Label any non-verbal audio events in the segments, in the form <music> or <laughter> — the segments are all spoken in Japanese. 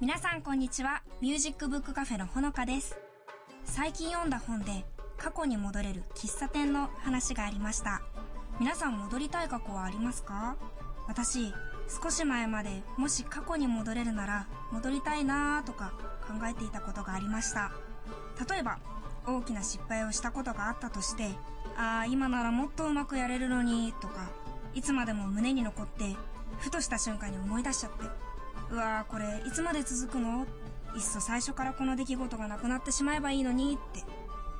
皆さんこんにちは。ミュージックブックカフェのほのかです。最近読んだ本で過去に戻れる喫茶店の話がありました。皆さん戻りたい過去はありますか？私少し前までもし過去に戻れるなら戻りたいなーとか考えていたことがありました。例えば大きな失敗をしたことがあったとしてああ今ならもっとうまくやれるのにとかいつまでも胸に残ってふとした瞬間に思い出しちゃってうわーこれいつまで続くの？いっそ最初からこの出来事がなくなってしまえばいいのにって。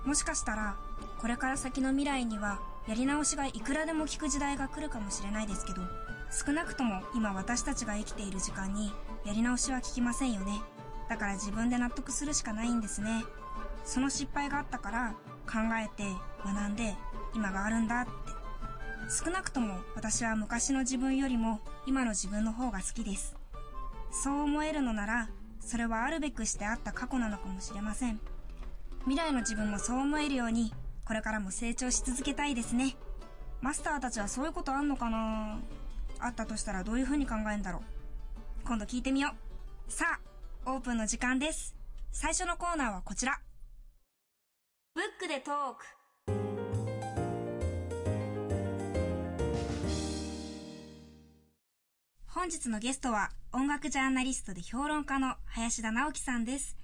もしかしたらこれから先の未来にはやり直しがいくらでも効く時代が来るかもしれないですけど少なくとも今私たちが生きている時間にやり直しは効きませんよね。だから自分で納得するしかないんですね。その失敗があったから考えて学んで今があるんだって。少なくとも私は昔の自分よりも今の自分の方が好きです。そう思えるのならそれはあるべくしてあった過去なのかもしれません。未来の自分もそう思えるようにこれからも成長し続けたいですね。マスターたちはそういうことあんのかな？あったとしたらどういう風に考えるんだろう？今度聞いてみよう。さあオープンの時間です。最初のコーナーはこちら。ブックでトーク。本日のゲストは音楽ジャーナリストで評論家の林田直樹さんです。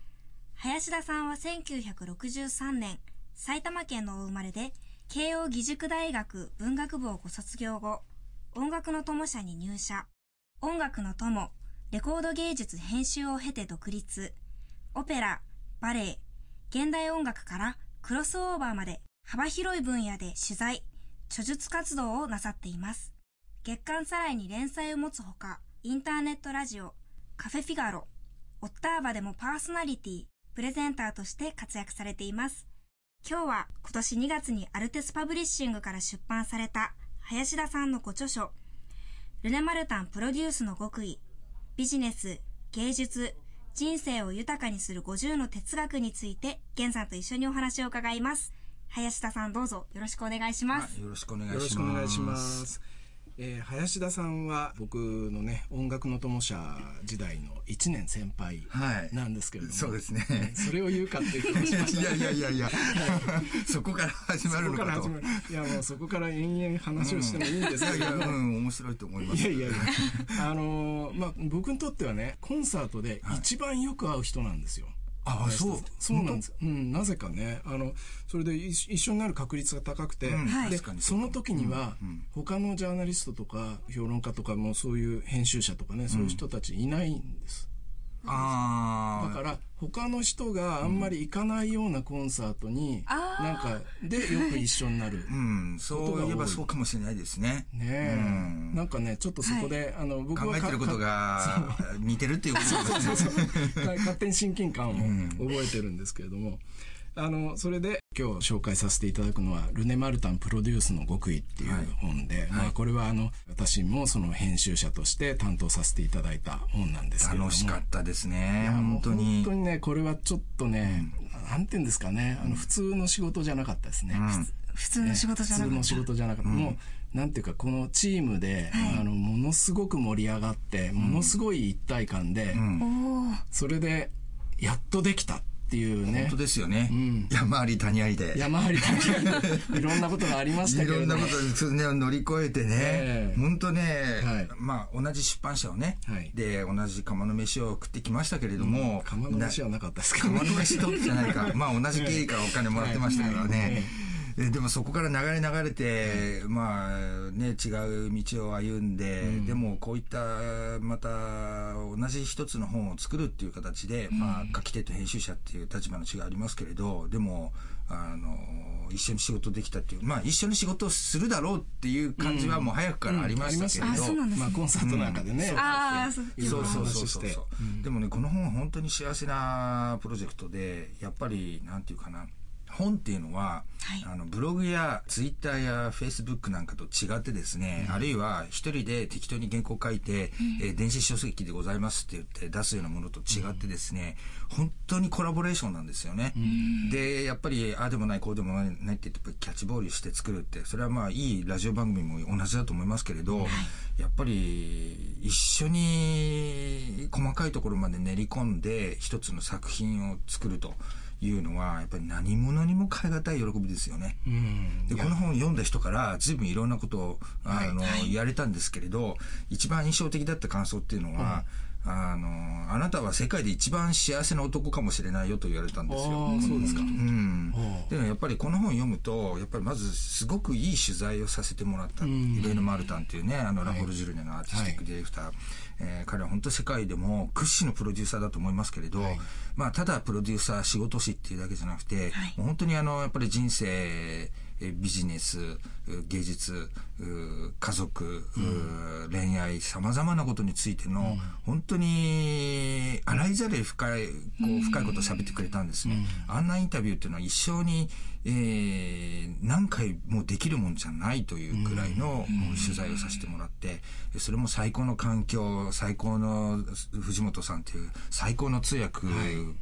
林田さんは1963年、埼玉県のお生まれで、慶応義塾大学文学部をご卒業後、音楽の友社に入社。音楽の友、レコード芸術編集を経て独立。オペラ、バレエ、現代音楽からクロスオーバーまで幅広い分野で取材、著述活動をなさっています。月刊サライに連載を持つほか、インターネットラジオ、カフェフィガロ、オッターバでもパーソナリティ、プレゼンターとして活躍されています。今日は今年2月にアルテスパブリッシングから出版された林田さんのご著書、ルネ・マルタンプロデュースの極意、ビジネス、芸術、人生を豊かにする50の哲学について、ゲンさんと一緒にお話を伺います。林田さんどうぞよろしくお願いします。よろしくお願いしよます。ろしくお願いします。えー林田さんは僕のね音楽の友社時代の1年先輩はい。なんですけれども、そうですね。えーそれを言うかっていう気がしましたいやいやいやいや、そこから始まるのかと。いやもうそこから延々話をしてもいいんですけいやいや、れども、うん、面白いと思います。いやいやいや、あのーまあ、僕にとってはね、コンサートで一番よく会う人なんですよ。あ、そう。そうなんです。うん、なぜかね、あの、それで一一緒になる確率が高くて、うんはいでその時には、他のジャーナリストとか評論家とかもそういう編集者とかね、そういう人たちいないんです。ああ。だから、他の人があんまり行かないようなコンサートに、なんか、でよく一緒になる。<laughs> うん、そういえばそうかもしれないですね。ねえ、なんかね、ちょっとそこで、あの、僕はか考えてることが似てるっていうことですね。<laughs> か勝手に親近感を覚えてるんですけれども、あの、それで今日紹介させていただくのは、ルネ・マルタンプロデュースの極意っていう本で、まあこれはあの、私もその編集者として担当させていただいた本なんですけれども。楽しかったですね。本当に。本当にね、これはちょっとね、なんて言うんですかね、あの、普通の仕事じゃなかったですね。普通の仕事じゃなかった。普通の仕事じゃなかった。もう、なんていうか、このチームで、あの、ものすごく盛り上がって、ものすごい一体感で、それで、やっとできたっていうね本当。ですよね。ん山あり谷ありで。山あり谷あり、<laughs> いろんなことがありましたいけれども。ろんなことですね、乗り越えてねええ。本当ねはい、まあ、同じ出版社をねはい、で、同じ釜の飯を食ってきましたけれども、釜の飯はなかったですけどね釜の飯とってじゃないか。まあ、同じ経緯からお金もらってましたからはいね。でもそこから流れ流れて、まあね、違う道を歩んで、うん、でもこういったまた同じ一つの本を作るっていう形で、うん、まあ書き手と編集者っていう立場の違いありますけれどでもあの一緒に仕事できたっていうまあ一緒に仕事をするだろうっていう感じはもう早くからありましたけど、うん。まあコンサートなんかでね、うん、ああそう。そうそうそうそう、でもねこの本は本当に幸せなプロジェクトでやっぱりなんていうかな本っていうのは、はい、あのブログやツイッターやフェイスブックなんかと違ってですね、うん、あるいは一人で適当に原稿書いて、うん、えー、電子書籍でございますって言って出すようなものと違ってですね、うん、本当にコラボレーションなんですよね。で、やっぱりああでもないこうでもないって言ってキャッチボールして作るって、それはまあいいラジオ番組も同じだと思いますけれど、はい、やっぱり一緒に細かいところまで練り込んで一つの作品を作ると。いうのはやっぱり何者にも代え難い喜びですよね。でこの本を読んだ人から随分いろんなことをあの、はい、言われたんですけれど一番印象的だった感想っていうのは、うん、あのあなたは世界で一番幸せな男かもしれないよと言われたんですよ。そうですか。うん。でもやっぱりこの本を読むとやっぱりまずすごくいい取材をさせてもらった。イレーヌ・マルタンっていうねあのラフォルジュルネのアーティスティックディレクター。はいえー、彼は本当世界でも屈指のプロデューサーだと思いますけれど、はい、まあ、ただプロデューサー仕事師っていうだけじゃなくて、はい、本当にあのやっぱり人生ビジネス芸術家族、うん、恋愛さまざまなことについての、うん、本当に洗いざる深いこう深いことを喋ってくれたんですね、うん、あんなインタビューっていうのは一生に、えー、何回もできるもんじゃないというくらいの取材をさせてもらってそれも最高の環境最高の藤本さんという最高の通訳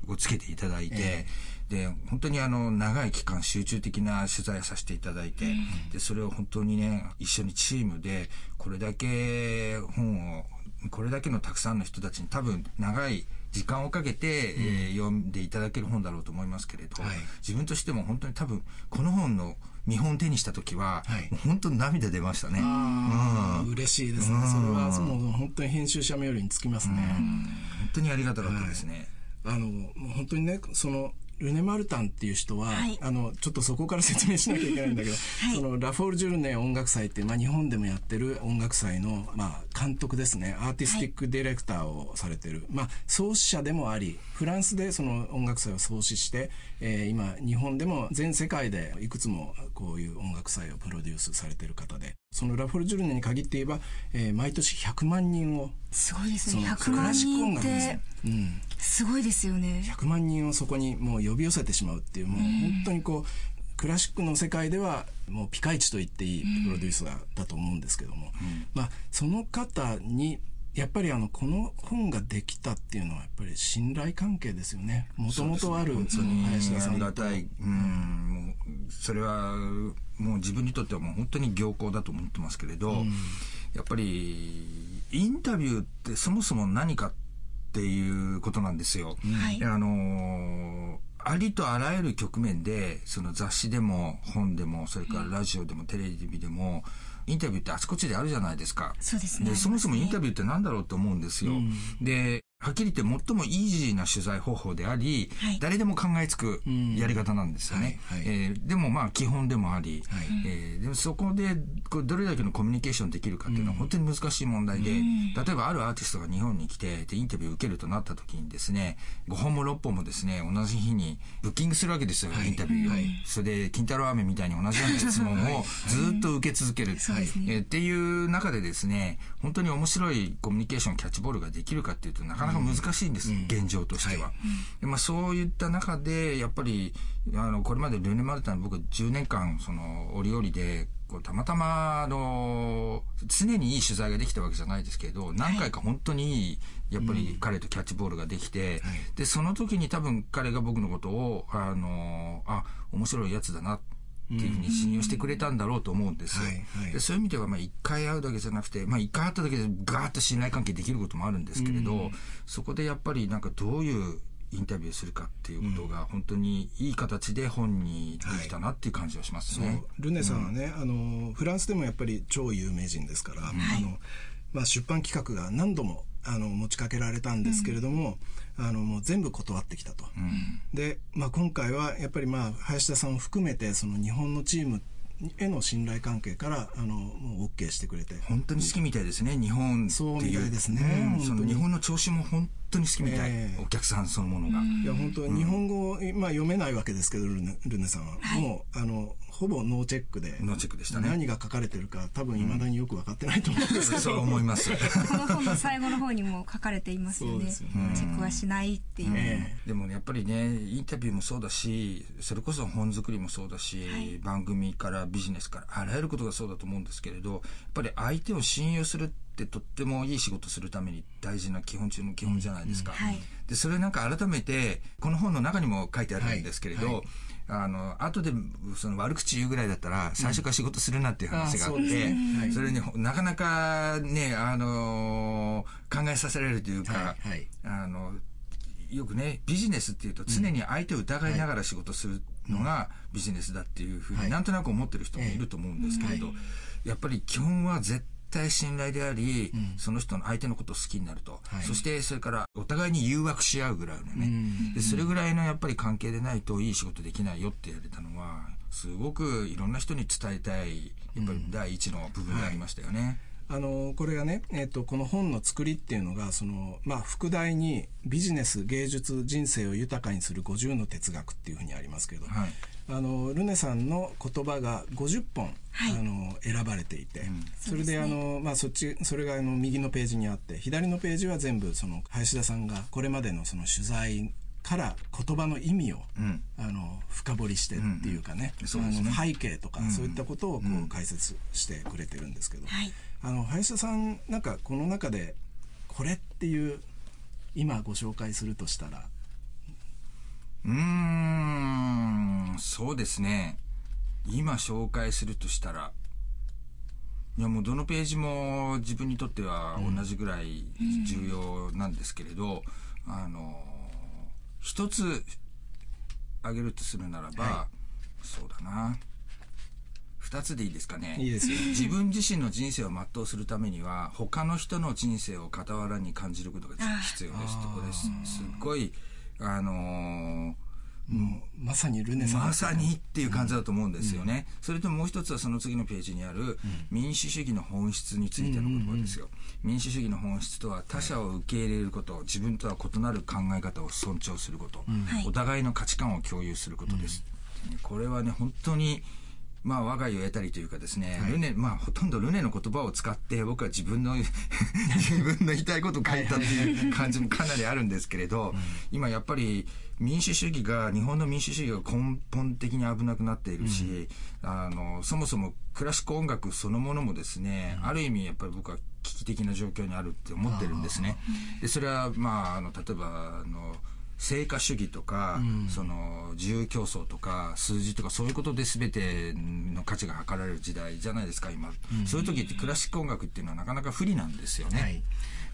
をつけていただいて。はいえ。ーで本当にあの長い期間集中的な取材をさせていただいて、うん、でそれを本当にね一緒にチームでこれだけ本をこれだけのたくさんの人たちに多分長い時間をかけて、うん、えー、読んでいただける本だろうと思いますけれど、はい、自分としても本当に多分この本の見本手にした時は、はい、本当に涙出ましたね。うん、嬉しいですね。それはもう本当に編集者冥利につきますね。本当にありがたかったですね。はい、あの本当にねそのルネ・マルタンっていう人は、はい、あのちょっとそこから説明しなきゃいけないんだけど、<laughs> はい、そのラフォール・ジュルネ音楽祭って、まあ、日本でもやってる音楽祭の、まあ、監督ですね。アーティスティックディレクターをされてる、はい、まあ、創始者でもありフランスでその音楽祭を創始して、えー、今日本でも全世界でいくつもこういう音楽祭をプロデュースされてる方でそのラフォール・ジュルネに限って言えば、えー、毎年100万人をすごいですね。100万人って、うん、すごいですよね。100万人をそこにもう呼び寄せてしまうっていうもう本当にこうクラシックの世界ではもうピカイチと言っていいプロデューサーだと思うんですけども、うん、まあその方にやっぱりあのこの本ができたっていうのはやっぱり信頼関係ですよね。もともとある林田さん。と、ね、うん。それはもう自分にとってはもう本当に良好だと思ってますけれど、うん、やっぱりインタビューってそもそも何かっていうことなんですよ。はい、あのありとあらゆる局面でその雑誌でも本でもそれからラジオでもテレビでも、インタビューってあちこちであるじゃないですか。そうですね。で、そもそもインタビューって何だろうと思うんですよ。うん、で、はっきり言って最もイージーな取材方法であり、はい、誰でも考えつくやり方なんですよね。はいはい、えー、でもまあ基本でもあり、はい、えー、でもそこでこれどれだけのコミュニケーションできるかっていうのは本当に難しい問題で、うん、例えばあるアーティストが日本に来てでインタビュー受けるとなった時にですね5本も6本もですね同じ日にブッキングするわけですよ、インタビューを、それで金太郎飴みたいに同じよ <laughs> うな質問をずっと受け続ける、はい。えー、っていう中でですね本当に面白いコミュニケーションキャッチボールができるかっていうとなかなか難しいんです、うん、現状としては。はい、まあ、そういった中でやっぱりあのこれまでルネ・マルタン僕10年間その折々でこうたまたまあの常にいい取材ができたわけじゃないですけど何回か本当にいいやっぱり彼とキャッチボールができて、はい、でその時に多分彼が僕のことをあのあ面白いやつだなってっていうふうに信用してくれたんだろうと思うんですよ。はいはい、でそういう意味では、まあ、一回会うだけじゃなくて、まあ、一回会っただけでガーッと信頼関係できることもあるんですけれど、そこでやっぱりなんかどういうインタビューするかっていうことが本当にいい形で本にできたなっていう感じはしますね。はい、ルネさんはね、うん、あのフランスでもやっぱり超有名人ですから、うん、あのまあ、出版企画が何度もあの持ちかけられたんですけれども、うん、あのもう全部断ってきたと。うん、で、まあ、今回はやっぱりまあ林田さんを含めてその日本のチームへの信頼関係からあのもう OK してくれて。本当に好きみたいですね日本そうみたいですね、うん、その日本の調子も本当に好きみたい、えー、お客さんそのものが。いや本当、日本語、まあ、読めないわけですけどルネルネさんは、はい、もうあのほぼノーチェックでノーチェックでしたね。何が書かれてるか多分いまだによく分かってないと思うんですけど、そう思います。この本の最後の方にも書かれていますよね。チェックはしないっていう、え。ー、でも、ね、やっぱりねインタビューもそうだしそれこそ本作りもそうだし、はい、番組からビジネスからあらゆることがそうだと思うんですけれどやっぱり相手を信用するってとってもいい仕事するために大事な基本中の基本じゃないですか。うん。はい、でそれなんか改めてこの本の中にも書いてあるんですけれど、はい。はいあの後でその悪口言うぐらいだったら最初から仕事するなっていう話があって、うん、それになかなかねあの考えさせられるというか、あのよくねビジネスっていうと常に相手を疑いながら仕事するのがビジネスだっていうふうになんとなく思ってる人もいると思うんですけれど、やっぱり基本は絶対信頼であり、うん、その人の相手のことを好きになると、はい、そしてそれからお互いに誘惑し合うぐらいのね、でそれぐらいのやっぱり関係でないといい仕事できないよって言われたのはすごくいろんな人に伝えたいやっぱり第一の部分でありましたよね。あのこれがね、えーと、この本の作りっていうのがその、まあ、副題に「ビジネス芸術人生を豊かにする50の哲学」っていうふうにありますけど、はい、あのルネさんの言葉が50本、はい、あの選ばれていて、うん、それで、ね、あの、まあ、そっちそれがあの右のページにあって左のページは全部その林田さんがこれまでのその取材から言葉の意味を、うん、あの深掘りしてっていうかねうん、ね。あの背景とか、そういったことをこう解説してくれてるんですけど、あの林田さんなんかこの中でこれっていう今ご紹介するとしたら？うーん、そうですね。今紹介するとしたら、いやもうどのページも自分にとっては同じぐらい重要なんですけれど、うん、あの、一つ挙げるとするならば、はい、そうだな。二つでいいですかね。いいですよ。自分自身の人生を全うするためには、他の人の人生を傍らに感じることが必要です。とこです。すっごい、あのーもうまさにルネサンまさにっていう感じだと思うんですよね、うん、それともう一つはその次のページにある民主主義の本質についての言葉ですよ、民主主義の本質とは他者を受け入れること、自分とは異なる考え方を尊重すること、お互いの価値観を共有することです、これはね本当にまあ、我が家を得たりというかですね、はい、ルネ、まあ、ほとんどルネの言葉を使って、僕は自分の <laughs> 自分の言いたいことを書いたっていう感じもかなりあるんですけれど、今やっぱり民主主義が、日本の民主主義が根本的に危なくなっているし、うん、あの、そもそもクラシック音楽そのものもですね、うん、ある意味やっぱり僕は危機的な状況にあるって思ってるんですね。で、それは、まあ、あの、例えば、あの、成果主義とか、うん、その自由競争とか数字とかそういうことで全ての価値が測られる時代じゃないですか今、うん、そういう時ってクラシック音楽っていうのはなかなか不利なんですよね。はい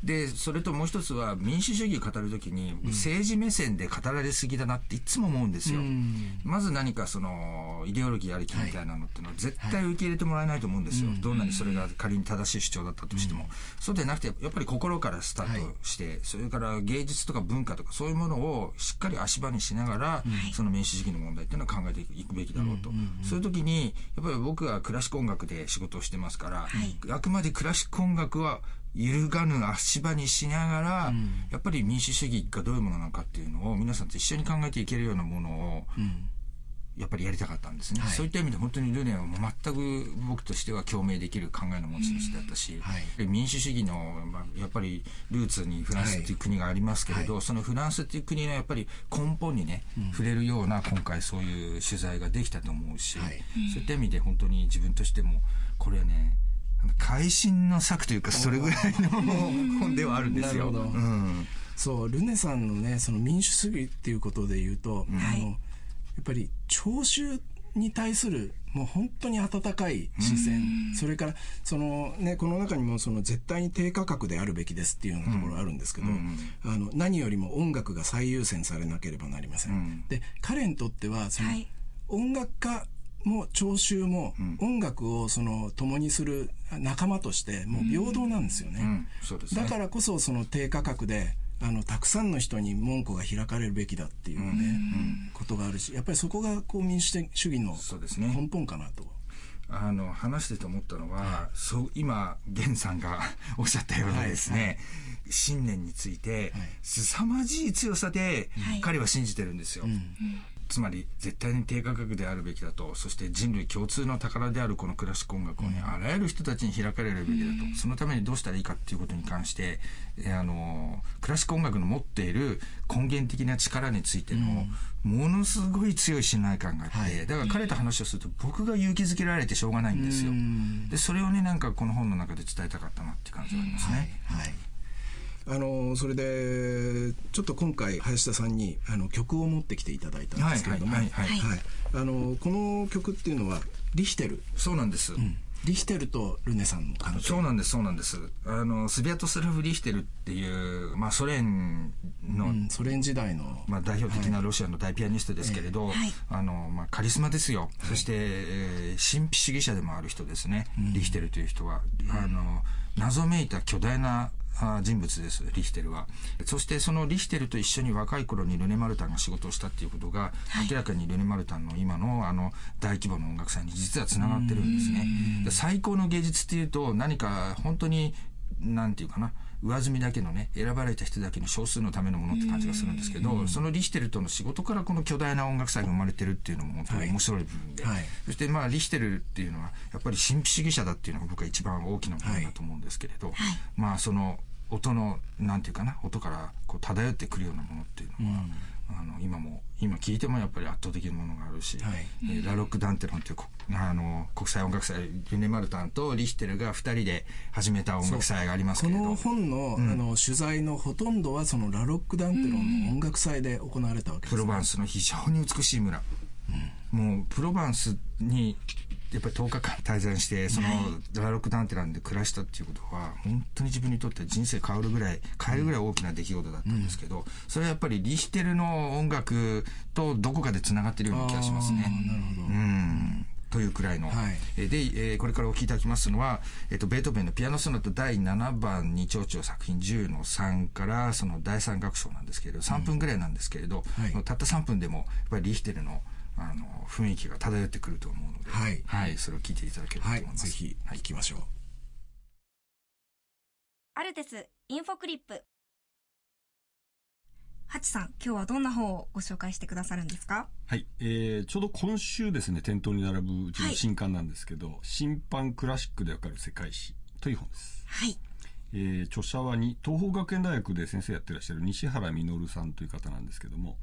で、それともう一つは民主主義を語るときに政治目線で語られすぎだなっていつも思うんですよ。うん、まず何かそのイデオロギーありきみたいなのっていうのは絶対受け入れてもらえないと思うんですよ。はい、どんなにそれが仮に正しい主張だったとしても。うん、そうでなくて、やっぱり心からスタートして、はい、それから芸術とか文化とかそういうものをしっかり足場にしながら、その民主主義の問題っていうのは考えていくべきだろうと。そういう時に、やっぱり僕はクラシック音楽で仕事をしてますから、あくまでクラシック音楽は揺るがぬ足場にしながら、うん、やっぱり民主主義がどういうものなのかっていうのを皆さんと一緒に考えていけるようなものを、やっぱりやりたかったんですね、はい、そういった意味で本当にルネは全く僕としては共鳴できる考えの持ち主だったし、はい、民主主義の、まあ、やっぱりルーツにフランスっていう国がありますけれど、はい、そのフランスっていう国のやっぱり根本にね、うん、触れるような今回そういう取材ができたと思うし、そういった意味で本当に自分としてもこれね会心の作というかそれぐらいの本ではあるんですよ。うん、そうルネさんのねその民主主義っていうことで言うと、うん、あのやっぱり聴衆に対するもう本当に温かい視線、それからその、ね、この中にもその絶対に低価格であるべきですっていうようなところあるんですけど、あの何よりも音楽が最優先されなければなりません。で彼にとってはその、はい、音楽家も聴衆も音楽をその共にする仲間としてもう平等なんですよね。うん。うん。ね。だからこそその低価格であのたくさんの人に門戸が開かれるべきだっていうね、うん、ことがあるしやっぱりそこがこう民主主義の根本かなと。あの話してて思ったのは、はい、そう今源さんが <laughs> おっしゃったようなですね、はい。はい、信念について、凄まじい強さで彼は信じてるんですよ。うんつまり絶対に低価格であるべきだと。そして人類共通の宝である。このクラシック音楽をね、あらゆる人たちに開かれるべきだと、そのためにどうしたらいいかっていうことに関して、えあのクラシック音楽の持っている根源的な力についての、ものすごい強い信頼感があって、だから彼と話をすると僕が勇気づけられてしょうがないんですよ。でそれをねなんかこの本の中で伝えたかったなっていう感じがありますね。はいあのそれでちょっと今回林田さんにあの曲を持ってきていただいたんですけれども、はいあのこの曲っていうのはリヒテル？そうなんです、うんリヒテルとルネさんの関係？そうなんですそうなんです。あのスビアトスラフ・リヒテルっていう、まあ、ソ連の、うん、ソ連時代の、まあ、代表的なロシアの大ピアニストですけれど、はい、あのまあ、カリスマですよ、はい、そして、えー、神秘主義者でもある人ですね、うん、リヒテルという人は、あの謎めいた巨大な人物です、リヒテルは。そしてそのリヒテルと一緒に若い頃にルネ・マルタンが仕事をしたっていうことが、明らかにルネ・マルタンの今のあの大規模な音楽祭に実はつながってるんですね。最高の芸術っていうと何か本当に、なんていうかな、上積みだけのね選ばれた人だけの少数のためのものって感じがするんですけどそのリヒテルとの仕事からこの巨大な音楽祭が生まれてるっていうのも本当に面白い部分で、はい。はい、そしてまあリヒテルっていうのはやっぱり神秘主義者だっていうのが僕は一番大きなものだと思うんですけれど、はい、まあその音のなんていうかな音からこう漂ってくるようなものっていうのは、うん、あの今も今聞いてもやっぱり圧倒的なものがあるし、はい、えー、ラロック・ダンテロンというあの国際音楽祭ユネ・マルタンとリヒテルが2人で始めた音楽祭がありますけれど。この本のうん、あの取材のほとんどはそのラロック・ダンテロンの音楽祭で行われたわけです、ね、プロバンスの非常に美しい村、うん、もうプロバンスにやっぱり10日間滞在して、その、ラロックダンテランで暮らしたっていうことは、本当に自分にとって人生変わるぐらい、変えるぐらい大きな出来事だったんですけど、それはやっぱりリヒテルの音楽とどこかで繋がってるような気がしますね。なるほど。うん。というくらいの。はい、で、えー、これからお聞きいただきますのは、えっ、ー、と、ベートーベンのピアノソナタ第7番に長調作品10の3から、その第3楽章なんですけれど、3分ぐらいなんですけれど、うんはい、たった3分でも、やっぱりリヒテルの、あの雰囲気が漂ってくると思うので、はい、はい、それを聞いていただければと思います。はい、ぜひ、はい、行きましょう。アルテスインフォクリップ。ハチさん、今日はどんな本をご紹介してくださるんですか？はい、えー、ちょうど今週ですね、店頭に並ぶうちの新刊なんですけど、はい、審判クラシックでわかる世界史という本です。はい。えー、著者はに東邦学園大学で先生やってらっしゃる西原実さんという方なんですけども、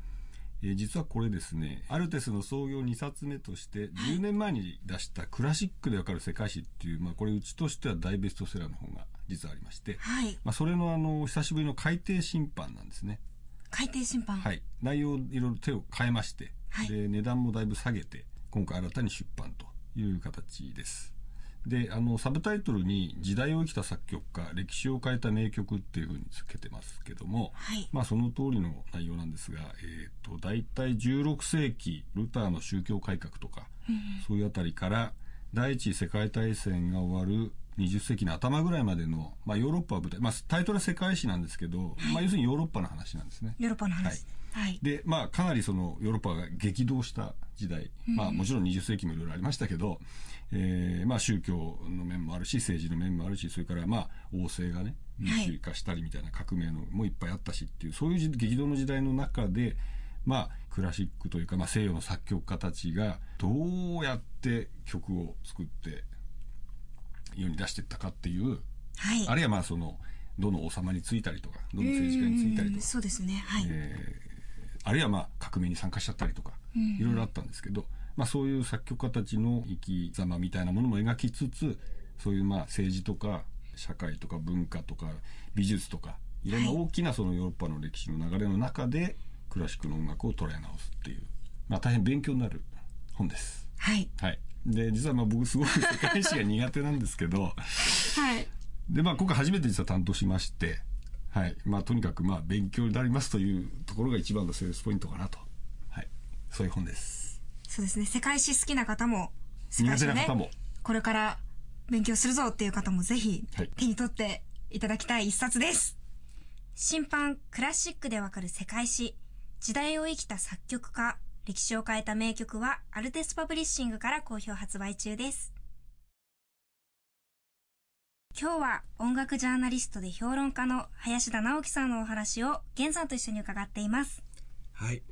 えー、実はこれですね、アルテスの創業2冊目として、10年前に出したクラシックでわかる世界史っていう、まあこれうちとしては大ベストセラーの本が実はありまして、はい。まあそれのあの、久しぶりの改訂審判なんですね。改訂審判？はい。内容いろいろ手を変えまして、はい、で、値段もだいぶ下げて、今回新たに出版という形です。で、あの、サブタイトルに時代を生きた作曲家、歴史を変えた名曲っていうふうにつけてますけども、はい、まあその通りの内容なんですが、えっ、ー、と、大体16世紀、ルターの宗教改革とか、うん、そういうあたりから、第一次世界大戦が終わる20世紀の頭ぐらいまでの、まあヨーロッパを舞台、まあタイトルは世界史なんですけど、はい、まあ要するにヨーロッパの話なんですね。ヨーロッパの話。はい。はい、で、まあ、かなりそのヨーロッパが激動した時代、うん、まあ、もちろん20世紀もいろいろありましたけど、えー、まあ宗教の面もあるし政治の面もあるしそれからまあ王政がね民主化したりみたいな革命のもいっぱいあったしっていうそういう激動の時代の中でまあクラシックというか、まあ、西洋の作曲家たちがどうやって曲を作って世に出していったかっていう、はい、あるいはまあそのどの王様についたりとかどの政治家についたりとかそうですね、はいえー、あるいはまあ革命に参加しちゃったりとかいろいろあったんですけど、まあ、そういう作曲家たちの生き様みたいなものも描きつつそういうまあ政治とか社会とか文化とか美術とかいろんな大きなそのヨーロッパの歴史の流れの中でクラシックの音楽を捉え直すっていう、まあ、大変勉強になる本です。はい。はい。で、実はまあ僕すごく世界史が苦手なんですけど、はい。で、まあ今回初めて実は担当しまして、はい。まあとにかくまあ勉強になりますというところが一番のセールスポイントかなと。はい。そういう本です。そうですね。世界史好きな方も、世界史ね、これから勉強するぞっていう方もぜひ手に取っていただきたい一冊です。新版クラシックでわかる世界史、時代を生きた作曲家、歴史を変えた名曲はアルテスパブリッシングから好評発売中です。今日は音楽ジャーナリストで評論家の林田直樹さんのお話を源さんと一緒に伺っています。はい。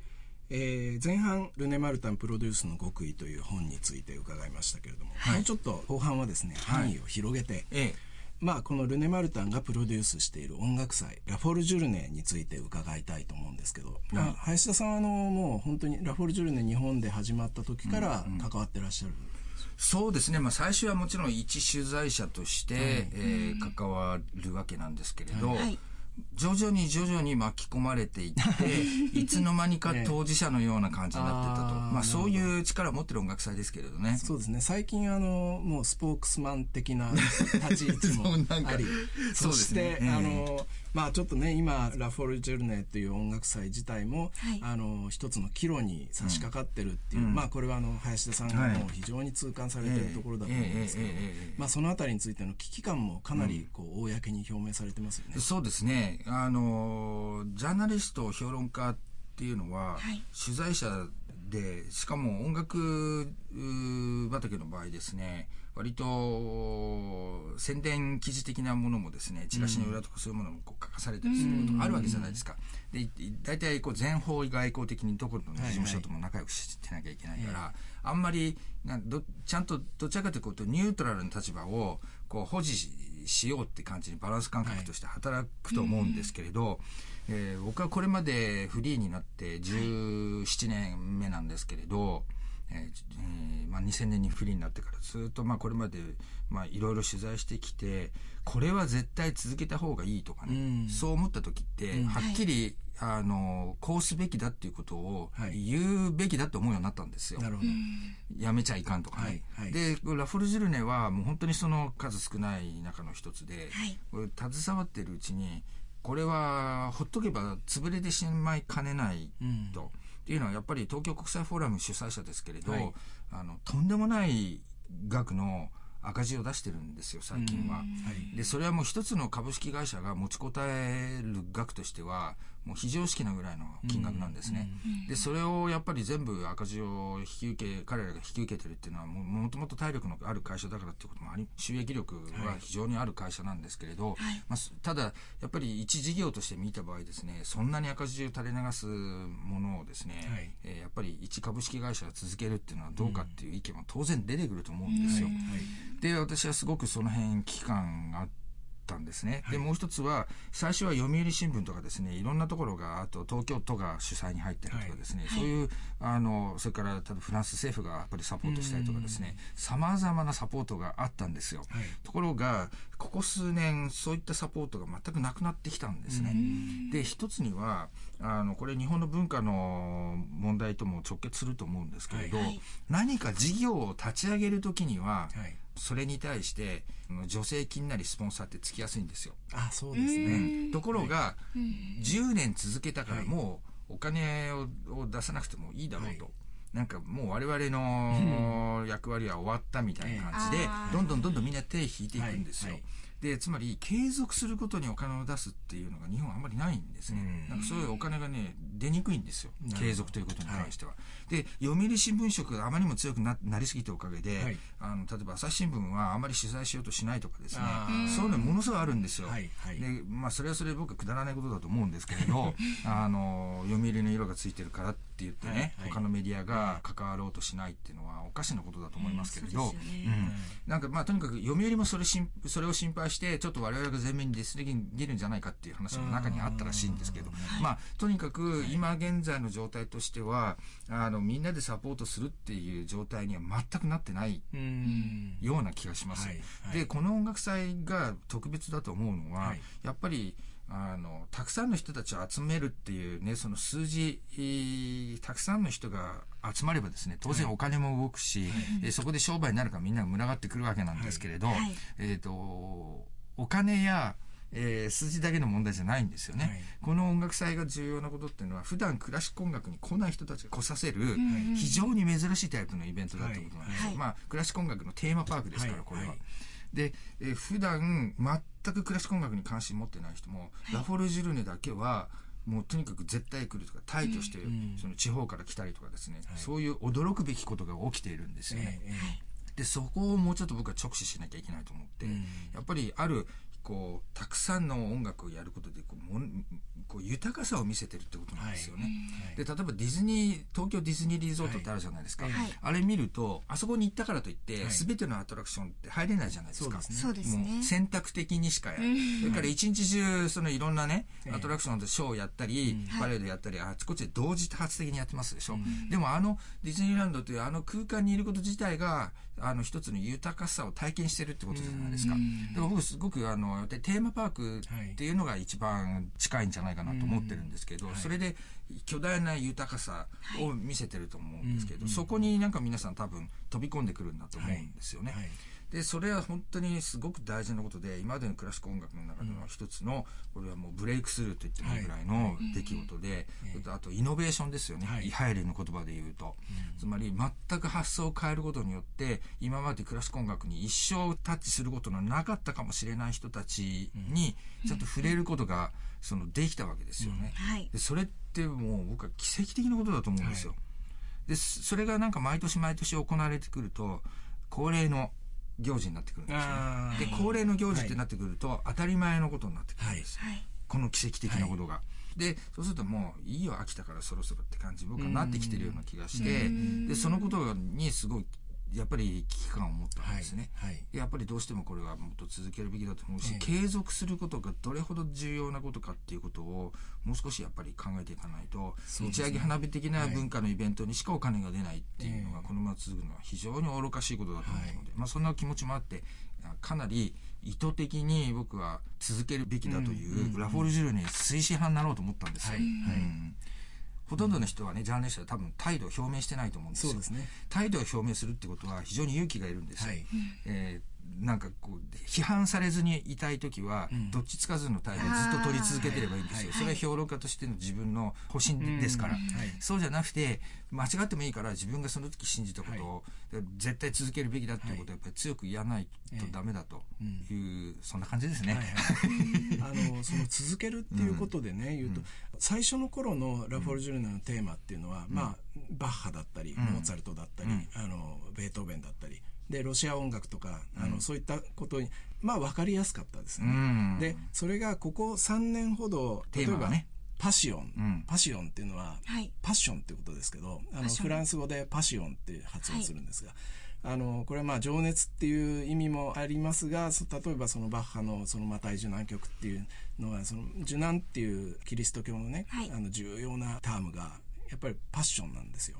えー、前半ルネ・マルタンプロデュースの極意という本について伺いましたけれども、はい、もうちょっと後半はですね、範囲を広げて、はい、まあ、このルネ・マルタンがプロデュースしている音楽祭、ラフォルジュルネについて伺いたいと思うんですけど、まあ、林田さんはあの、もう本当にラフォルジュルネ日本で始まった時から関わってらっしゃる、うんうんそうですね、まあ、最初はもちろん一取材者として、はい、えー、関わるわけなんですけれど、はい徐々に徐々に巻き込まれていって <laughs> いつの間にか当事者のような感じになってたと、まあそういう力を持ってる音楽祭ですけれどね。そうですね。最近あのもうスポークスマン的な立ち位置もあり。<laughs> そして、ね、あのまあちょっとね今ラフォルジェルネっていう音楽祭自体も、はい、あの一つの岐路に差し掛かってるっていう、うん、まあこれはあの林田さんがもう非常に痛感されてるところだと思うんですけど、まあそのあたりについての危機感もかなりこう公に表明されてますよね、そうですね。あのジャーナリスト評論家っていうのは、はい、取材者でしかも音楽畑の場合ですね割と宣伝記事的なものもですねチラシの裏とかそういうものもこう書かされたりすることがあるわけじゃないですか。で大体こう全方位外交的にどこの事務所とも仲良くしてなきゃいけないから、はいはい、あんまりなどちゃんとどちらかというとニュートラルな立場をこう保持しようって感じにバランス感覚として働くと思うんですけれど、はい、えー、僕はこれまでフリーになって17年目なんですけれど、えーまあ、2000年にフリーになってからずっとまあこれまでいろいろ取材してきてこれは絶対続けた方がいいとかね、うん、そう思った時って、うん、はっきり、はい、あのこうすべきだっていうことを言うべきだと思うようになったんですよ。やめちゃいかんとかね。はい。はい、でラフォルジュルネはもう本当にその数少ない中の一つで、携わってるうちにこれはほっとけば潰れてしまいかねないと。うんっていうのはやっぱり東京国際フォーラム主催者ですけれど、はい、あのとんでもない額の赤字を出してるんですよ最近は。でそれはもう一つの株式会社が持ちこたえる額としてはもう非常識なぐらいの金額なんですね。で、それをやっぱり全部赤字を引き受け、彼らが引き受けてるっていうのはも、もともと体力のある会社だからっていうこともあり、収益力は非常にある会社なんですけれど、はい、まあ、ただ、やっぱり一事業として見た場合ですね、そんなに赤字を垂れ流すものをですね、はい、えー、やっぱり一株式会社が続けるっていうのはどうかっていう意見は当然出てくると思うんですよ。で、私はすごくその辺危機感があって、ったんですね。はい、で、もう一つは、最初は読売新聞とかですね、いろんなところが、あと東京都が主催に入ってるとかですね、はい、そういう、あの、それから多分フランス政府がやっぱりサポートしたりとかですね、様々なサポートがあったんですよ。はい、ところが、ここ数年、そういったサポートが全くなくなってきたんですね。で、一つには、あの、これ日本の文化の問題とも直結すると思うんですけれど、何か事業を立ち上げるときには、それに対して助成金なりスポンサーってつきやすいんですよ。あそうですね。ところが、はい、10年続けたからもうお金を出さなくてもいいだろうと。はいなんかもう我々の <laughs> 役割は終わったみたいな感じで、どんどんどんどんみんな手引いていくんですよ。で、つまり、継続することにお金を出すっていうのが日本はあんまりないんですね。なんかそういうお金がね、出にくいんですよ。継続ということに関しては。はい、で、読売新聞色があまりにも強くななりすぎたおかげで、はい、あの、例えば朝日新聞はあまり取材しようとしないとかですね、そういうのものすごいあるんですよ。はいはい、で、まあ、それはそれで僕はくだらないことだと思うんですけれど、<laughs> あの、読売の色がついてるからって言ってね、はいはい、他のメディアが関わろうとしないっていうのはおかしなことだと思いますけれど、うん、なんかまあ、とにかく読売もそれしんそれを心配して、ちょっと我々が前面に出過ぎるんじゃないかっていう話も中にあったらしいんですけど、まあ、とにかく今現在の状態としては、あの、みんなでサポートするっていう状態には全くなってないような気がします。で、この音楽祭が特別だと思うのは、やっぱり、あの、たくさんの人たちを集めるっていうね、その数字、たくさんの人が集まればですね、当然お金も動くし、はい、そこで商売になるからみんなが群がってくるわけなんですけれど、はい、えっ、ー、と、お金や、えー、数字だけの問題じゃないんですよね、はい、この音楽祭が重要なことっていうのは普段クラシック音楽に来ない人たちが来させる非常に珍しいタイプのイベントだってことなんですよ、はい、まあクラシック音楽のテーマパークですからこれは。で、えー、普段全くクラシック音楽に関心持ってない人も、ラフォルジュルネだけはもうとにかく絶対来るとか退去して、その地方から来たりとかですね、そういう驚くべきことが起きているんですよね。でそこをもうちょっと僕は直視しなきゃい。けないと思って、やっぱりあるこうたくさんの音楽をやることでこうもこう豊かさを見せてるってことなんですよね、はい、で例えばディズニー東京ディズニーリゾートってあるじゃないですか、はい、あれ見るとあそこに行ったからといって、はい、全てのアトラクションって入れないじゃないですか。そうですね。もう選択的にしかやる、それから一日中そのいろんなねアトラクションでショーをやったり、パレードやったりあちこちで同時多発的にやってますでしょ、うでもあのディズニーランドというあの空間にいること自体があの一つの豊かさを体験してるってことじゃないですか。でも僕すごくあのテーマパークっていうのが一番近いんじゃないかなと思ってるんですけど、それで巨大な豊かさを見せてると思うんですけど、そこになんか皆さん多分飛び込んでくるんだと思うんですよね。でそれは本当にすごく大事なことで今までのクラシック音楽の中での一つの、これはもうブレイクスルーと言ってもいいぐらいの出来事で、あとイノベーションですよね、イハイレの言葉で言うと、つまり全く発想を変えることによって今までクラシック音楽に一生タッチすることのなかったかもしれない人たちにちょっと触れることがそのできたわけですよね。でそれってもう僕は奇跡的なことだと思うんですよ。でそれがなんか毎年毎年行われてくると恒例の行事になってくるんですよ、で恒例の行事ってなってくると、当たり前のことになってくるんです、はい、この奇跡的なことが。でそうするともういいよ飽きたからそろそろって感じ僕はなってきてるような気がしてでそのことにすごいやっぱり危機感を持ったんですね、はいはい、やっぱりどうしてもこれはもっと続けるべきだと思うし、え継続することがどれほど重要なことかっていうことをもう少しやっぱり考えていかないと、打ち上げ花火的な文化のイベントにしかお金が出ないっていうのがこのまま続くのは非常に愚かしいことだと思うので、まあ、そんな気持ちもあってかなり意図的に僕は続けるべきだという、ラフォール・ジュルに推進派になろうと思ったんですよ。はい、うんほとんどの人はね、ジャーナリストは多分態度を表明してないと思うんですよ。そうですね。態度を表明するってことは非常に勇気がいるんですよ。はい、えーなんかこう批判されずにいたい時は、どっちつかずの態度をずっと取り続けてればいいんですよ、それは評論家としての自分の保身ですから、そうじゃなくて間違ってもいいから自分がその時信じたことを、絶対続けるべきだっていうことをやっぱり強く言わないとダメだという、そんな感じですね。<laughs> あのその続けるっていうことでね、言うと、最初の頃のラフォルジュルネのテーマっていうのは、まあバッハだったり、モーツァルトだったり、あのベートーベンだったり。でロシア音楽とか、あのそういったことにまあ分かりやすかったですね。でそれがここ3年ほど例えばねパシオン、うん、パシオンっていうのは、はい、パッションってことですけどあのフランス語でパシオンって発音するんですが、はい、あのこれはまあ情熱っていう意味もありますが例えばそのバッハのそのマタイ受難曲っていうのはその受難っていうキリスト教のね、はい、あの重要なタームがやっぱりパッションなんですよ。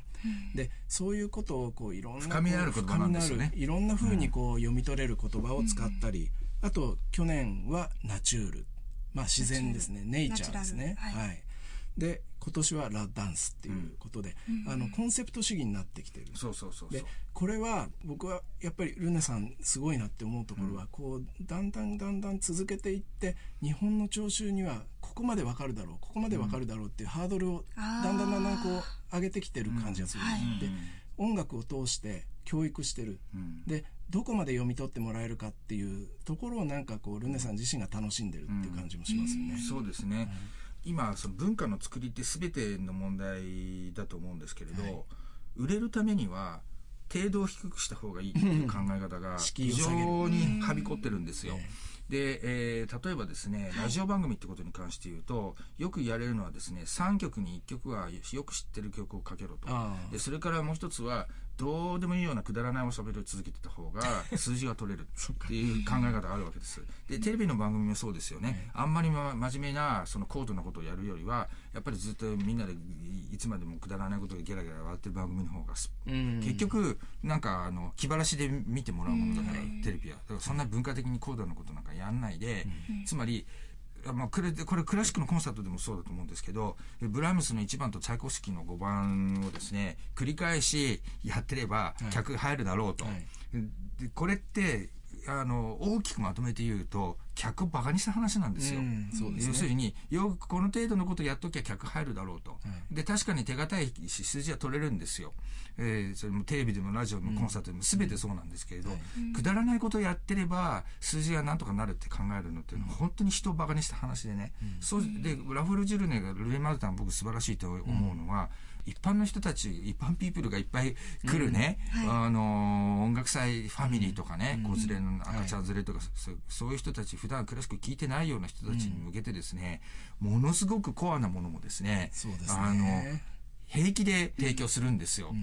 でそういうことをこういろんな深みのある言葉なんですよねいろんなふうにこう読み取れる言葉を使ったり、あと去年はナチュール。まあ自然ですね。ネイチャーですね。はい、で今年はラ・ダンスっていうことで、うん、あのコンセプト主義になってきてる。そうそうそうでこれは僕はやっぱりルネさんすごいなって思うところは、うん、こうだんだんだんだん続けていって日本の聴衆にはここまでわかるだろうここまでわかるだろうっていうハードルをだんだんだんだんこう上げてきてる感じがする、うん、で音楽を通して教育してる、でどこまで読み取ってもらえるかっていうところをなんかこうルネさん自身が楽しんでるっていう感じもしますよね。そうですね、今その文化の作りって全ての問題だと思うんですけれど、はい、売れるためには程度を低くした方がいいっていう考え方が非常にはびこってるんですよ。で、えー、例えばですね、ラジオ番組ってことに関して言うと、よくやれるのはですね、3曲に1曲はよく知ってる曲をかけろと。でそれからもう一つは、どうでもいいようなくだらないおしゃべりを続けてた方が <laughs> 数字が取れるっていう考え方があるわけです。で、テレビの番組もそうですよね。あんまり、ま、真面目な、その高度なことをやるよりは、やっぱりずっとみんなでいつまでもくだらないことでゲラゲラ笑ってる番組の方が、結局、なんか、あの、気晴らしで見てもらうものだから、テレビは。だからそんな文化的に高度なことなんかやんないで、つまり、まあ、これこれクラシックのコンサートでもそうだと思うんですけどブラームスの1番とチャイコフスキーの5番をですね繰り返しやってれば客入るだろうと、はいはい、でこれってあの、大きくまとめて言うと、客をバカにした話なんですよ。すね、要するに、よくこの程度のことやっときゃ客入るだろうと。はい、で、確かに手堅い数字は取れるんですよ。えー、それもテレビでもラジオでもコンサートでも全てそうなんですけれど、くだらないことをやってれば、数字がなんとかなるって考えるのっていうのは、本当に人をバカにした話でね。うん、そう、で、ラフォル・ジュルネがルレ・マルタン僕素晴らしいと思うのは、うん一般の人たち、一般ピープルがいっぱい来るね、うん。はい、あの、音楽祭ファミリーとかね、子、うん、連れの赤ちゃん連れとか、はい、そういう人たち、普段クラシック聴いてないような人たちに向けてですね、うん、ものすごくコアなものもですね、すね。あの、平気で提供するんですよ。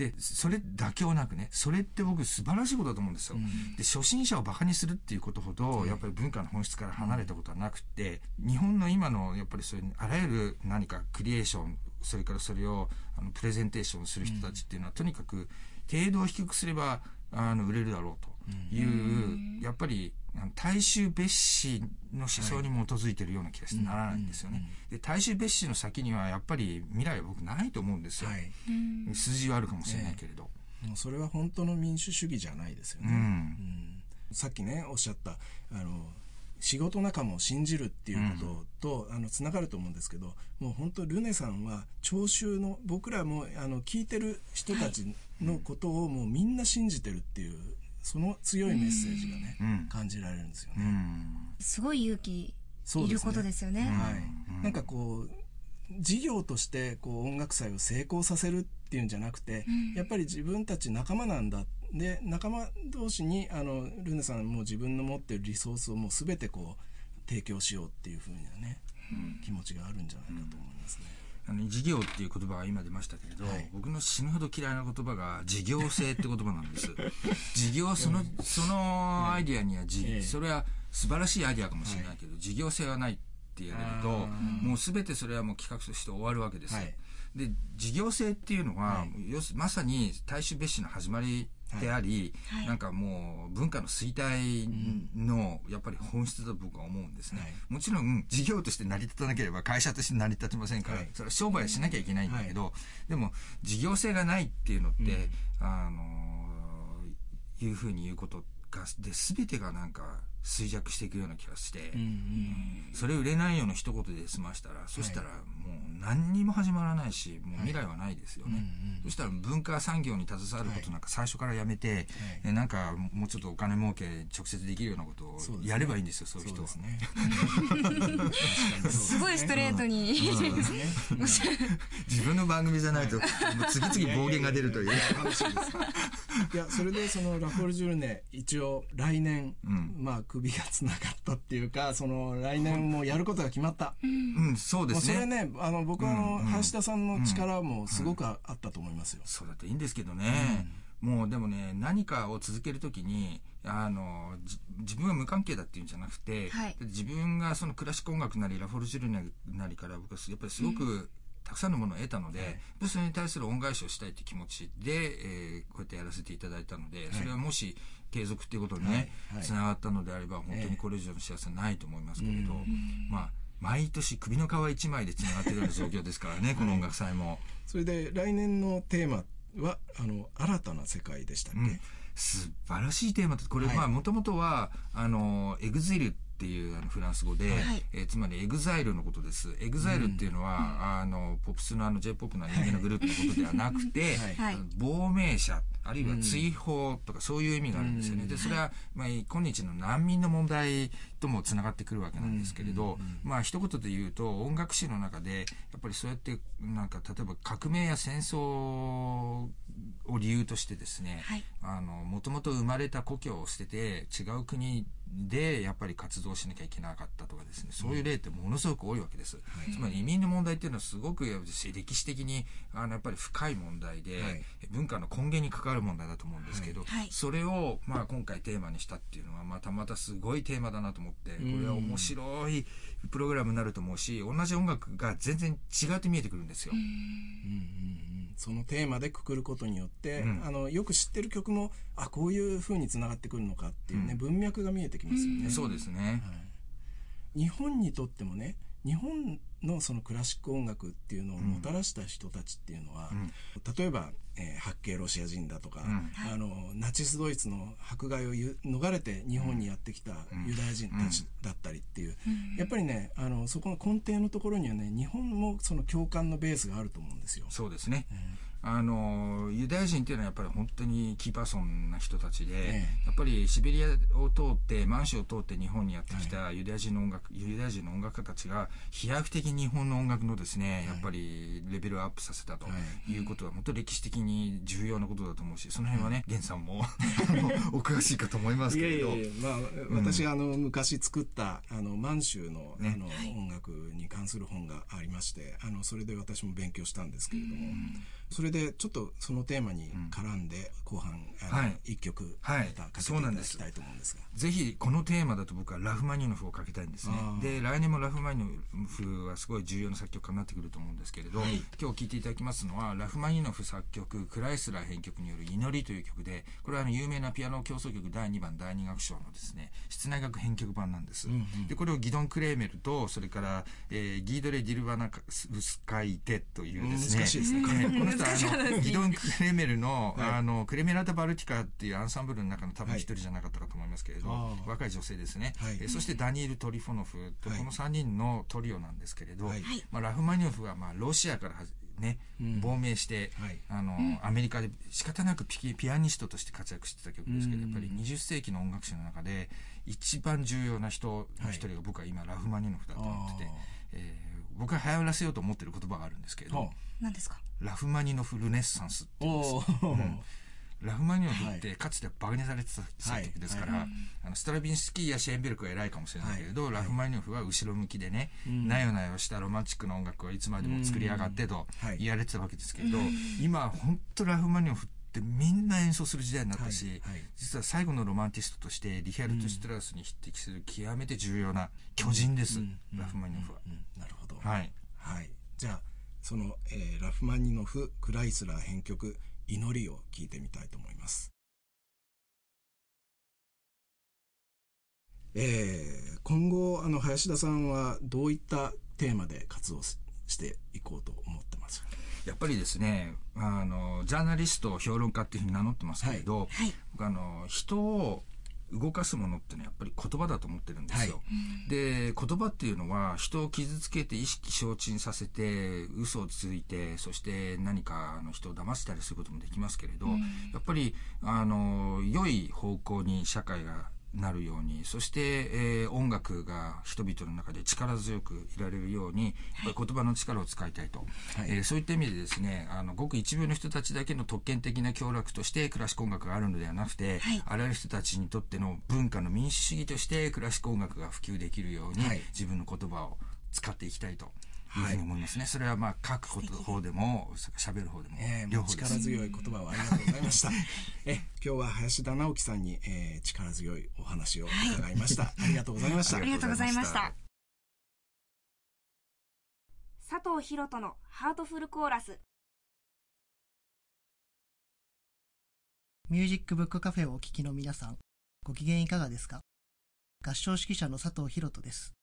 で、それ妥協なくね、それって僕素晴らしいことだと思うんですよ。で、初心者を馬鹿にするっていうことほど、やっぱり文化の本質から離れたことはなくて、日本の今の、やっぱりそういう、あらゆる何かクリエーション、それからそれをあのプレゼンテーションする人たちっていうのは、とにかく程度を低くすればあの売れるだろうという、やっぱり大衆別紙の思想に基づいてるような気がしてならないんですよね。で大衆別紙の先にはやっぱり未来は僕ないと思うんですよ。はい、数字はあるかもしれないけれど。もうそれは本当の民主主義じゃないですよね。うん、さっきねおっしゃったあの仕事仲間を信じるっていうことと、うん、あのつながると思うんですけどもう本当ルネさんは聴衆の僕らもあの聞いてる人たちのことをもうみんな信じてるっていうその強いメッセージがね、うん、感じられるんですよね。すごい勇気いることですよね。ねはい。なんかこう事業としてこう音楽祭を成功させるっていうんじゃなくて、やっぱり自分たち仲間なんだで仲間同士にあのルネさんも自分の持ってるリソースをもう全てこう提供しようっていうふうなね、うん、気持ちがあるんじゃないかと思いますね。あの事業っていう言葉が今出ましたけれど、はい、僕の死ぬほど嫌いな言葉が事業性って言葉なんです。<laughs> 事業そのそのアイディアにはじ、ええ、それは素晴らしいアイディアかもしれないけど、はい、事業性はないって言われるともう全てそれはもう企画として終わるわけです、はい、で事業性っていうのは、要すまさに大衆別紙の始まりであり、はい、なんかもう文化の衰退のやっぱり本質だと僕は思うんですね、はい、もちろん事業として成り立たなければ会社として成り立ちませんから、はい、それは商売しなきゃいけないんだけど、でも事業性がないっていうのって、うん、あのいうふうに言うことがで全てがなんか衰弱していくような気がして、うんうん、それ売れないような一言で済ましたら、そしたらもう何にも始まらないし、もう未来はないですよね。はいうんうん、そしたら文化産業に携わることなんか最初からやめて、はい、なんかもうちょっとお金儲け直接できるようなことをやればいいんですよ、そういう人は。<laughs> すごいストレートに。<laughs> 自分の番組じゃないと、もう次々暴言が出るという。いや、それでそのラフォルジュールネ、一応来年、うん、まあ首がつながったっていうか、その来年もやることが決まった。うん、そうですね。それね、あの僕はあの、林田さんの力もすごくあったと思いますよ。そうだといいんですけどね。もうでもね、何かを続けるときに、あの、自分は無関係だっていうんじゃなくて、はい、自分がそのクラシック音楽なり、ラフォルジュルネなりから僕はやっぱりすごくたくさんのものを得たので、はい、それに対する恩返しをしたいという気持ちで、えー、こうやってやらせていただいたので、それはもし継続っていうことにね、つながったのであれば、本当にこれ以上の幸せはないと思いますけれど、まあ、毎年首の皮一枚でつながってるような状況ですからね、<laughs> この音楽祭も。それで来年のテーマは、あの、新たな世界でしたっけ、うん、素晴らしいテーマって、これ、はい、まあ、もともとは、あの、 exil っていうあのフランス語で、はい、えー、つまり exile のことです。 exile っていうのは、うん、あの、ポップスのあの J-POP の人気のグループのことではなくて、はい、亡命者、あるいは追放とかそういう意味があるんですよね。で、それは、まあ、今日の難民の問題ともつながってくるわけなんですけれど、まあ、一言で言うと、音楽史の中で、やっぱりそうやって、なんか、例えば革命や戦争を理由としてですね、はい、あの、もともと生まれた故郷を捨てて、違う国でやっぱり活動しなきゃいけなかったとかですね、そういう例ってものすごく多いわけです。はい、つまり移民の問題っていうのはすごく歴史的にあのやっぱり深い問題で、はい、文化の根源に関わる問題だと思うんですけど、はい、それをまあ今回テーマにしたっていうのはまたまたすごいテーマだなと思って、これは面白いプログラムになると思うし、同じ音楽が全然違って見えてくるんですよ。うんうんそのテーマでくくることによって、うん、あのよく知ってる曲もあこういうふうにつながってくるのかっていうね、うん、文脈が見えてきますよね。そうですね、はい、日本にとってもね日本のそのクラシック音楽っていうのをもたらした人たちっていうのは、うん、例えば、えー、八景ロシア人だとか、うん、あのナチスドイツの迫害を逃れて日本にやってきたユダヤ人たちだったりっていう、うん、やっぱりねあのそこの根底のところにはね日本もその共感のベースがあると思うんですよ。そうですね、あのユダヤ人っていうのはやっぱり本当にキーパーソンな人たちで、ええ、やっぱりシベリアを通って満州を通って日本にやってきたユダヤ人の音楽、はい、ユダヤ人の音楽家たちが飛躍的に日本の音楽のですね、はい、やっぱりレベルアップさせたとい。うことは、本当歴史的に重要なことだと思うしその辺はね源さんも <laughs> お詳しいかと思いますけれど。まあ、うん、私あの昔作ったあの満州の,、ね、あの音楽に関する本がありましてあのそれで私も勉強したんですけれども。うんそれでちょっとそのテーマに絡んで後半、はい、一曲またかけていただきたいと思うんですが、ぜひこのテーマだと僕はラフマニノフをかけたいんですね。で来年もラフマニノフはすごい重要な作曲家になってくると思うんですけれど、はい、今日聴いていただきますのはラフマニノフ作曲クライスラー編曲による「祈り」という曲でこれはあの有名なピアノ競争曲第2番第2楽章のですね室内楽編曲版なんです、うんうん、でこれをギドン・クレーメルとそれから、えー、ギードレ・ディルバナ・スカイテというですね難しいですね、この人あの <laughs> <laughs> ギドン・クレメルの、はい、あのクレメラタ・バルティカっていうアンサンブルの中の多分一人じゃなかったかと思いますけれど、はい、若い女性ですね、はい、えそしてダニエル・トリフォノフと、この3人のトリオなんですけれど、まあ、ラフマニノフはまあロシアからね、亡命して、はい、あの、うん、アメリカで仕方なくピピアニストとして活躍してた曲ですけど、やっぱり20世紀の音楽史の中で一番重要な人の一人が僕は今ラフマニノフだと思ってて、えー、僕が流行らせようと思ってる言葉があるんですけれど、何ですか？ラフマニノフルネッサンスって言うんです、うん、ラフマニノフってかつてバカにされてた作曲ですから、はいはい、あのストラビンスキーやシェーンベルクは偉いかもしれないけれど、はい、ラフマニノフは後ろ向きでね、なよなよしたロマンチックな音楽はいつまでも作り上がってと言われてたわけですけれど、今本当ラフマニノフってみんな演奏する時代になったし、はい。はい、実は最後のロマンティストとしてリヒャルト・シュトラウスに匹敵する極めて重要な巨人です、うん、ラフマニノフは、うん。うん、なるほど。はい、はい、じゃあその、えー、ラフマニノフ・クライスラー編曲「祈り」を聞いてみたいと思います。えー、今後あの林田さんはどういったテーマで活動していこうと思ってますやっぱりですねあのジャーナリスト評論家っていうふうに名乗ってますけれど、はい。はい、僕あの人を動かすものってのはやっぱり言葉だと思ってるんですよ。はい、で、言葉っていうのは人を傷つけて意識承知にさせて嘘をついて、そして何かの人を騙したりすることもできますけれど、やっぱり、あの、良い方向に社会がなるようにそして、えー、音楽が人々の中で力強くいられるように、はい、言葉の力を使いたいと、はい、えー、そういった意味でですねあのごく一部の人たちだけの特権的な協楽としてクラシック音楽があるのではなくて、はい、あらゆる人たちにとっての文化の民主主義としてクラシック音楽が普及できるように、自分の言葉を使っていきたいと。いうふうに思いますね。それはまあ書く方でも喋る方でも、えー、力強い言葉をありがとうございました。<laughs> え今日は林田直樹さんに、えー、力強いお話を伺いました。はい、ありがとうございました。ありがとうございました。佐藤博人のハートフルコーラス。ミュージックブックカフェをお聞きの皆さん、ご機嫌いかがですか？合唱指揮者の佐藤博人です。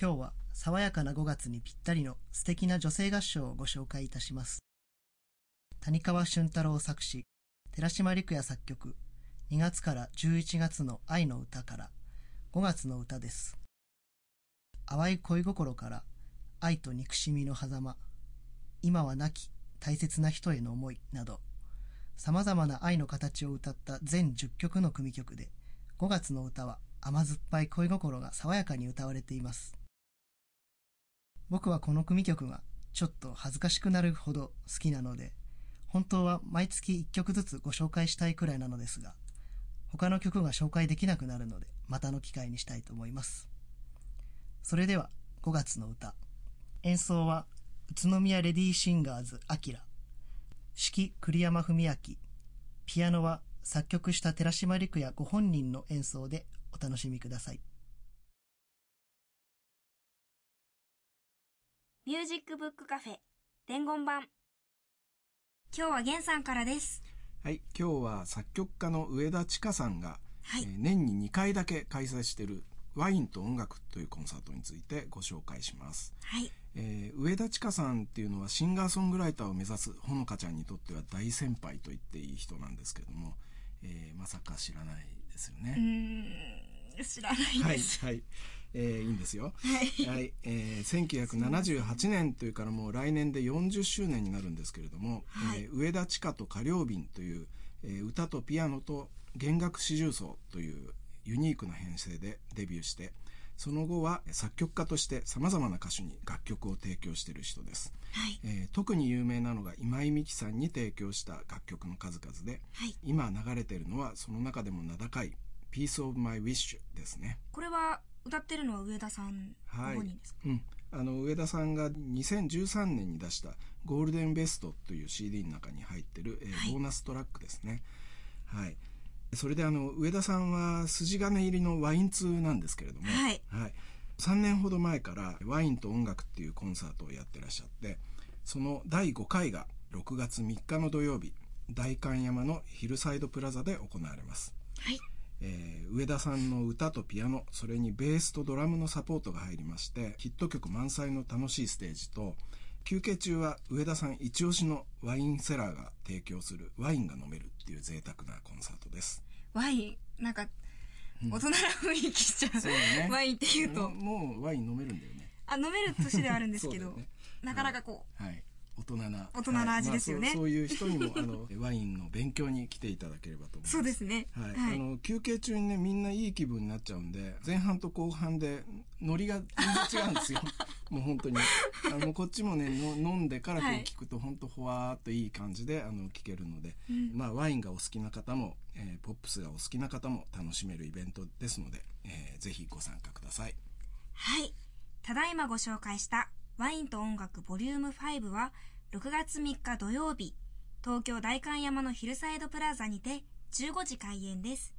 今日は爽やかな5月にぴったりの素敵な女性合唱をご紹介いたします。谷川俊太郎作詞、寺島陸也作曲、2月から11月の愛の歌から5月の歌です。淡い恋心から愛と憎しみの狭間、今は亡き大切な人への思いなど、様々な愛の形を歌った全10曲の組曲で、5月の歌は甘酸っぱい恋心が爽やかに歌われています。僕はこの組曲がちょっと恥ずかしくなるほど好きなので、本当は毎月1曲ずつご紹介したいくらいなのですが、他の曲が紹介できなくなるので、またの機会にしたいと思います。それでは、5月の歌。演奏は、宇都宮レディーシンガーズアキラ。指揮栗山文明。ピアノは作曲した寺島陸也ご本人の演奏でお楽しみください。ミュージックブックカフェ伝言版今日は源さんからですはい今日は作曲家の上田千佳さんが、はい、えー、年に2回だけ開催しているワインと音楽というコンサートについてご紹介します。はい。えー、上田千佳さんっていうのはシンガーソングライターを目指すほのかちゃんにとっては大先輩と言っていい人なんですけども、えー、まさか知らないですよね。うん、知らないです。はい、はい。えー、いいんですよ。はい。はい。えー、1978年というからもう来年で40周年になるんですけれども、はい、えー、上田千佳と歌謡便という、えー、歌とピアノと弦楽四重奏というユニークな編成でデビューして、その後は作曲家として様々な歌手に楽曲を提供している人です。はい、えー、特に有名なのが今井美樹さんに提供した楽曲の数々で、はい、今流れているのはその中でも名高い Piece of My Wish ですね。これは歌ってるのは上田さんご本人ですか、はい、うん。あの、上田さんが2013年に出したゴールデンベストという CD の中に入ってる、えー、ボーナストラックですね。はい。それであの、上田さんは筋金入りのワイン通なんですけれども、はい。はい。3年ほど前からワインと音楽っていうコンサートをやってらっしゃって、その第5回が6月3日の土曜日、代官山のヒルサイドプラザで行われます。はい。えー、上田さんの歌とピアノ、それにベースとドラムのサポートが入りまして、ヒット曲満載の楽しいステージと、休憩中は上田さん一押しのワインセラーが提供するワインが飲めるっていう贅沢なコンサートです。ワイン、なんか、大人な雰囲気しちゃう。そうね。ワインって言うと。もうワイン飲めるんだよね。あ、飲める年ではあるんですけど、<laughs> ね、なかなかこう。はい。大人な。大人な味ですよね。はいまあ、そういう人にも、あの、<laughs> ワインの勉強に来ていただければと思います。そうですね。はい。はい、あの、休憩中にね、みんないい気分になっちゃうんで、前半と後半で、ノリが全然違うんですよ。<laughs> もう本当に。あの、こっちもね、の飲んでからこう聞くと、本当ほわーっといい感じで、あの、聞けるので、うん、まあ、ワインがお好きな方も、えー、ポップスがお好きな方も楽しめるイベントですので、えー、ぜひご参加ください。はい。ただいまご紹介したワインと音楽ボリューム5は、6月3日土曜日、東京代官山のヒルサイドプラザにて15時開演です。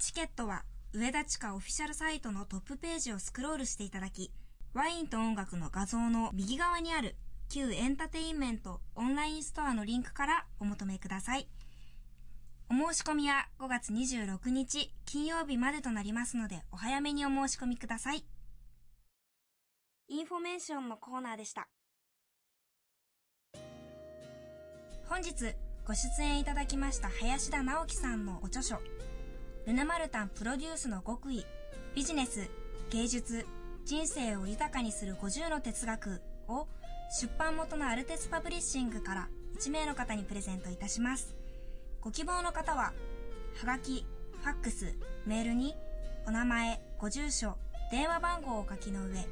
チケットは上田地下オフィシャルサイトのトップページをスクロールしていただき、ワインと音楽の画像の右側にある旧エンタテインメントオンラインストアのリンクからお求めください。お申し込みは5月26日金曜日までとなりますのでお早めにお申し込みください。インフォメーションのコーナーでした。本日ご出演いただきました林田直樹さんのお著書ルネマルタンプロデュースの極意ビジネス芸術人生を豊かにする50の哲学を出版元のアルテスパブリッシングから1名の方にプレゼントいたしますご希望の方ははがきファックスメールにお名前ご住所電話番号を書きの上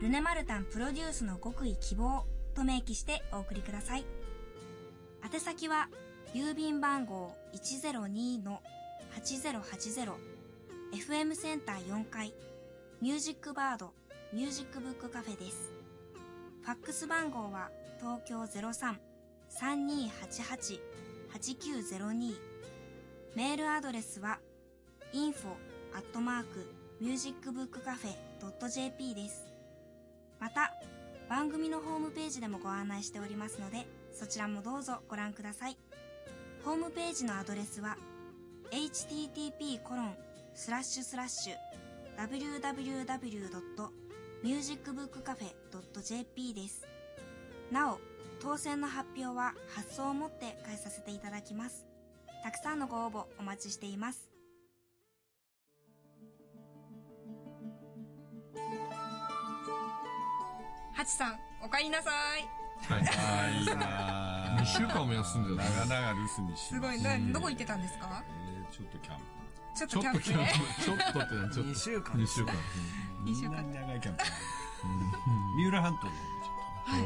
ルネマルタンプロデュースの極意希望と明記してお送りください。宛先は、郵便番号102-8080 FM センター4階ミュージックバードミュージックブックカフェです。ファックス番号は東京03-3288-8902メールアドレスは info アットマークミュージックブックカフェ .jp です。また、番組のホームページでもご案内しておりますので、そちらもどうぞご覧ください。ホームページのアドレスは http コロンスラッシュスラッシュ www.musicbookcafe.jp です。なお、当選の発表は発送をもって返させていただきます。たくさんのご応募お待ちしています。ハチさん、お帰りなさい。はい。いいな2週間も休んでた。長々留守にしすごい。などこ行ってたんですか？えー、ちょっとキャンプ。ちょっとキャンプね。ちょっとって何ちょっと。2週間。2週間。2週間。長いキャンプ。三浦半島のちょっと。はい。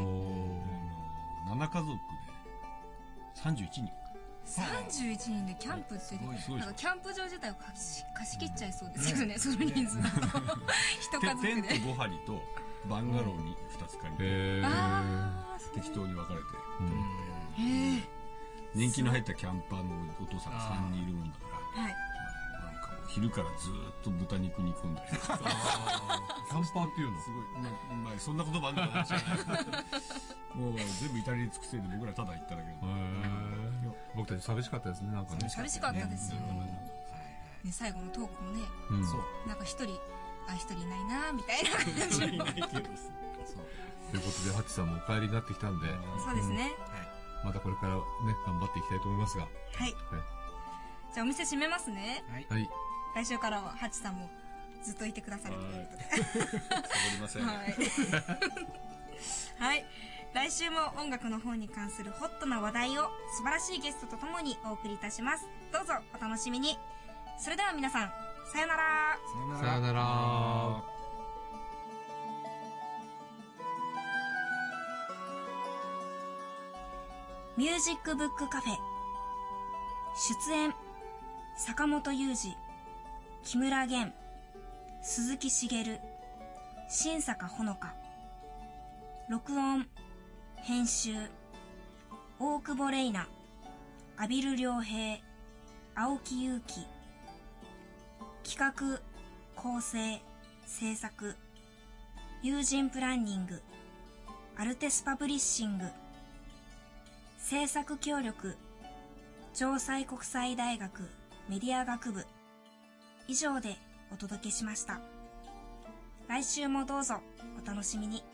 7家族で31人。31人でキャンプってなんかキャンプ場自体を貸し貸し切っちゃいそうですよね、その人数だと <laughs> 一家族でテント5張りとバンガローに2つ借りて、適当に分かれて泊まって、年季の入ったキャンパーのお父さんが3人いるもんだから、はい、なんかもう昼からずっと豚肉煮込んだりキャンパーっていうの？すごい、まあ、そんな言葉あんのかもしれない <laughs> もう全部イタリア尽くせで僕らただ行っただけ僕たち寂しかったですねなんかね。寂しかったですよ、ね、最後のトークもね、うん、そう。なんか一人あ、一人いないなみたいな感じの。ということで、ハチさんもお帰りになってきたんで。そうですね。うん、またこれからね、頑張っていきたいと思いますが。はい。はい、じゃあお店閉めますね。はい。来週からはハチさんもずっといてくださるということで。サボりません。はい。はい。来週も音楽の方に関するホットな話題を素晴らしいゲストとともにお送りいたします。どうぞお楽しみに。それでは皆さん、さよなら。さよなら。ミュージックブックカフェ。出演、坂本雄二、木村玄、鈴木茂、新坂ほのか。録音、編集、大久保玲奈、阿比留良平、青木祐希、企画、構成、制作、友人プランニング、アルテスパブリッシング、制作協力、城西国際大学メディア学部、以上でお届けしました。来週もどうぞお楽しみに。